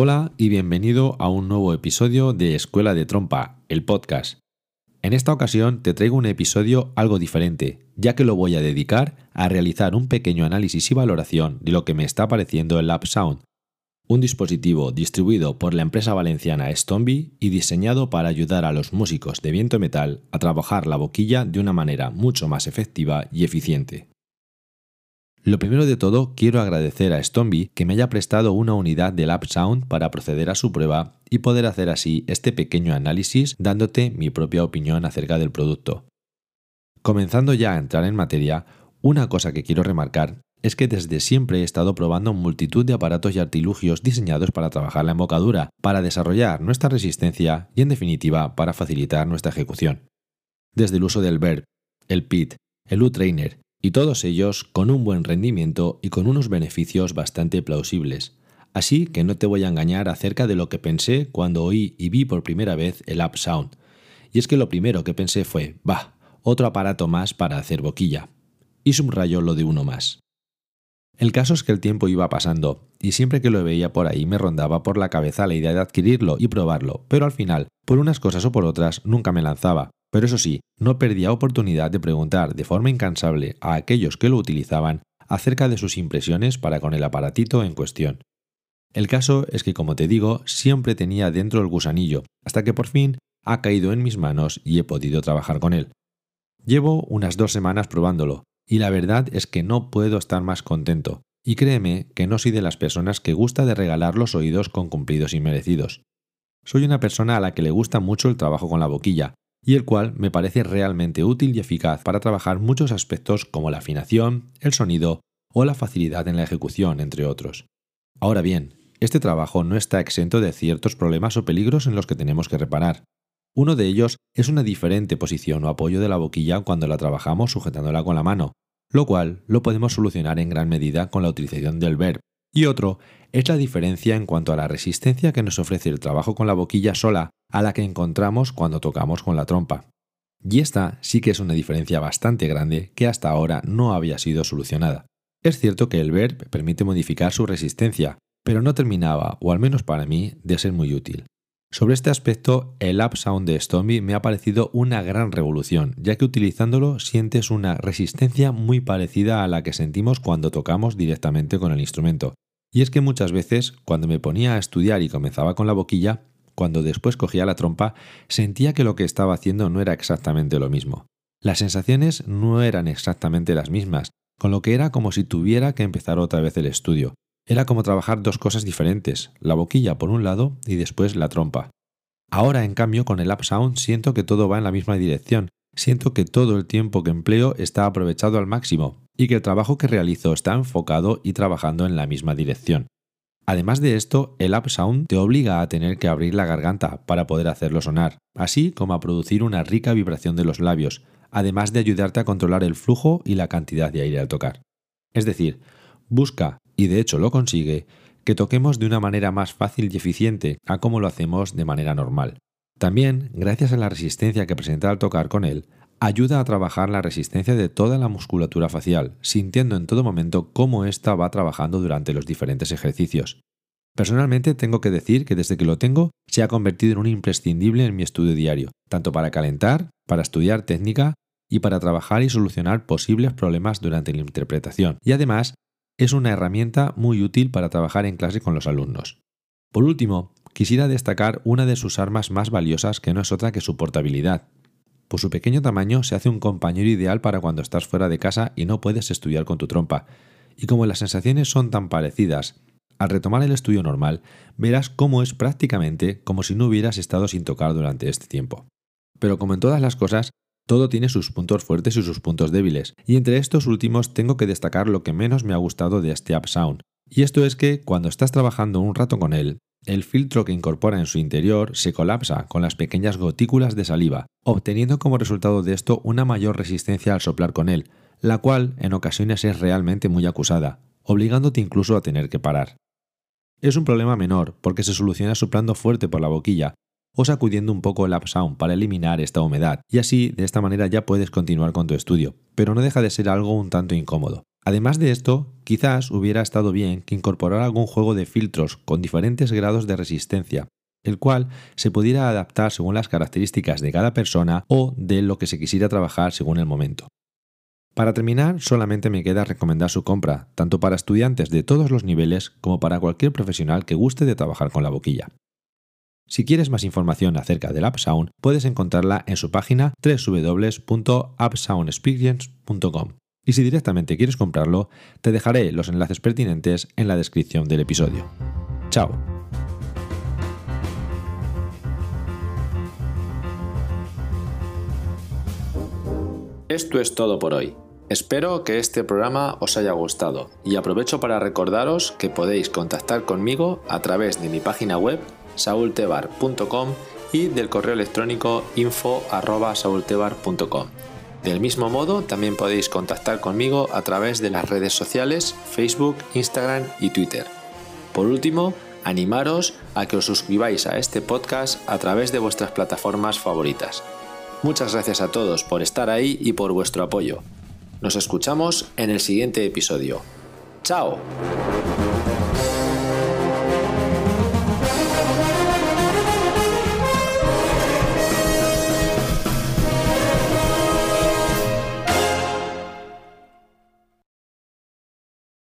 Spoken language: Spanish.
Hola y bienvenido a un nuevo episodio de Escuela de Trompa, el podcast. En esta ocasión te traigo un episodio algo diferente, ya que lo voy a dedicar a realizar un pequeño análisis y valoración de lo que me está pareciendo el Lab Sound, un dispositivo distribuido por la empresa valenciana Stomby y diseñado para ayudar a los músicos de viento metal a trabajar la boquilla de una manera mucho más efectiva y eficiente. Lo primero de todo, quiero agradecer a Stomby que me haya prestado una unidad del App Sound para proceder a su prueba y poder hacer así este pequeño análisis dándote mi propia opinión acerca del producto. Comenzando ya a entrar en materia, una cosa que quiero remarcar es que desde siempre he estado probando multitud de aparatos y artilugios diseñados para trabajar la embocadura, para desarrollar nuestra resistencia y en definitiva para facilitar nuestra ejecución. Desde el uso del Verb, el PIT, el U-Trainer, y todos ellos con un buen rendimiento y con unos beneficios bastante plausibles. Así que no te voy a engañar acerca de lo que pensé cuando oí y vi por primera vez el App Sound. Y es que lo primero que pensé fue, bah, otro aparato más para hacer boquilla. Y subrayo lo de uno más. El caso es que el tiempo iba pasando, y siempre que lo veía por ahí me rondaba por la cabeza la idea de adquirirlo y probarlo, pero al final, por unas cosas o por otras, nunca me lanzaba, pero eso sí, no perdía oportunidad de preguntar de forma incansable a aquellos que lo utilizaban acerca de sus impresiones para con el aparatito en cuestión. El caso es que, como te digo, siempre tenía dentro el gusanillo, hasta que por fin ha caído en mis manos y he podido trabajar con él. Llevo unas dos semanas probándolo, y la verdad es que no puedo estar más contento, y créeme que no soy de las personas que gusta de regalar los oídos con cumplidos inmerecidos. Soy una persona a la que le gusta mucho el trabajo con la boquilla, y el cual me parece realmente útil y eficaz para trabajar muchos aspectos como la afinación, el sonido o la facilidad en la ejecución, entre otros. Ahora bien, este trabajo no está exento de ciertos problemas o peligros en los que tenemos que reparar. Uno de ellos es una diferente posición o apoyo de la boquilla cuando la trabajamos sujetándola con la mano, lo cual lo podemos solucionar en gran medida con la utilización del verb. Y otro es la diferencia en cuanto a la resistencia que nos ofrece el trabajo con la boquilla sola a la que encontramos cuando tocamos con la trompa. Y esta sí que es una diferencia bastante grande que hasta ahora no había sido solucionada. Es cierto que el verb permite modificar su resistencia, pero no terminaba, o al menos para mí, de ser muy útil. Sobre este aspecto, el App Sound de Stomby me ha parecido una gran revolución, ya que utilizándolo sientes una resistencia muy parecida a la que sentimos cuando tocamos directamente con el instrumento. Y es que muchas veces, cuando me ponía a estudiar y comenzaba con la boquilla, cuando después cogía la trompa, sentía que lo que estaba haciendo no era exactamente lo mismo. Las sensaciones no eran exactamente las mismas, con lo que era como si tuviera que empezar otra vez el estudio. Era como trabajar dos cosas diferentes, la boquilla por un lado y después la trompa. Ahora, en cambio, con el Up Sound siento que todo va en la misma dirección, siento que todo el tiempo que empleo está aprovechado al máximo y que el trabajo que realizo está enfocado y trabajando en la misma dirección. Además de esto, el Up Sound te obliga a tener que abrir la garganta para poder hacerlo sonar, así como a producir una rica vibración de los labios, además de ayudarte a controlar el flujo y la cantidad de aire al tocar. Es decir, busca, y de hecho lo consigue, que toquemos de una manera más fácil y eficiente a como lo hacemos de manera normal. También, gracias a la resistencia que presenta al tocar con él, ayuda a trabajar la resistencia de toda la musculatura facial, sintiendo en todo momento cómo ésta va trabajando durante los diferentes ejercicios. Personalmente tengo que decir que desde que lo tengo se ha convertido en un imprescindible en mi estudio diario, tanto para calentar, para estudiar técnica y para trabajar y solucionar posibles problemas durante la interpretación. Y además es una herramienta muy útil para trabajar en clase con los alumnos. Por último, quisiera destacar una de sus armas más valiosas que no es otra que su portabilidad. Por su pequeño tamaño se hace un compañero ideal para cuando estás fuera de casa y no puedes estudiar con tu trompa. Y como las sensaciones son tan parecidas, al retomar el estudio normal, verás cómo es prácticamente como si no hubieras estado sin tocar durante este tiempo. Pero como en todas las cosas, todo tiene sus puntos fuertes y sus puntos débiles, y entre estos últimos tengo que destacar lo que menos me ha gustado de este App Sound, y esto es que cuando estás trabajando un rato con él, el filtro que incorpora en su interior se colapsa con las pequeñas gotículas de saliva, obteniendo como resultado de esto una mayor resistencia al soplar con él, la cual en ocasiones es realmente muy acusada, obligándote incluso a tener que parar. Es un problema menor porque se soluciona soplando fuerte por la boquilla o sacudiendo un poco el App Sound para eliminar esta humedad, y así de esta manera ya puedes continuar con tu estudio, pero no deja de ser algo un tanto incómodo. Además de esto, quizás hubiera estado bien que incorporara algún juego de filtros con diferentes grados de resistencia, el cual se pudiera adaptar según las características de cada persona o de lo que se quisiera trabajar según el momento. Para terminar, solamente me queda recomendar su compra, tanto para estudiantes de todos los niveles como para cualquier profesional que guste de trabajar con la boquilla. Si quieres más información acerca del AppSound, puedes encontrarla en su página www.appsoundexperience.com. Y si directamente quieres comprarlo, te dejaré los enlaces pertinentes en la descripción del episodio. ¡Chao! Esto es todo por hoy. Espero que este programa os haya gustado y aprovecho para recordaros que podéis contactar conmigo a través de mi página web saultebar.com y del correo electrónico info.saultebar.com. Del mismo modo, también podéis contactar conmigo a través de las redes sociales Facebook, Instagram y Twitter. Por último, animaros a que os suscribáis a este podcast a través de vuestras plataformas favoritas. Muchas gracias a todos por estar ahí y por vuestro apoyo. Nos escuchamos en el siguiente episodio. ¡Chao!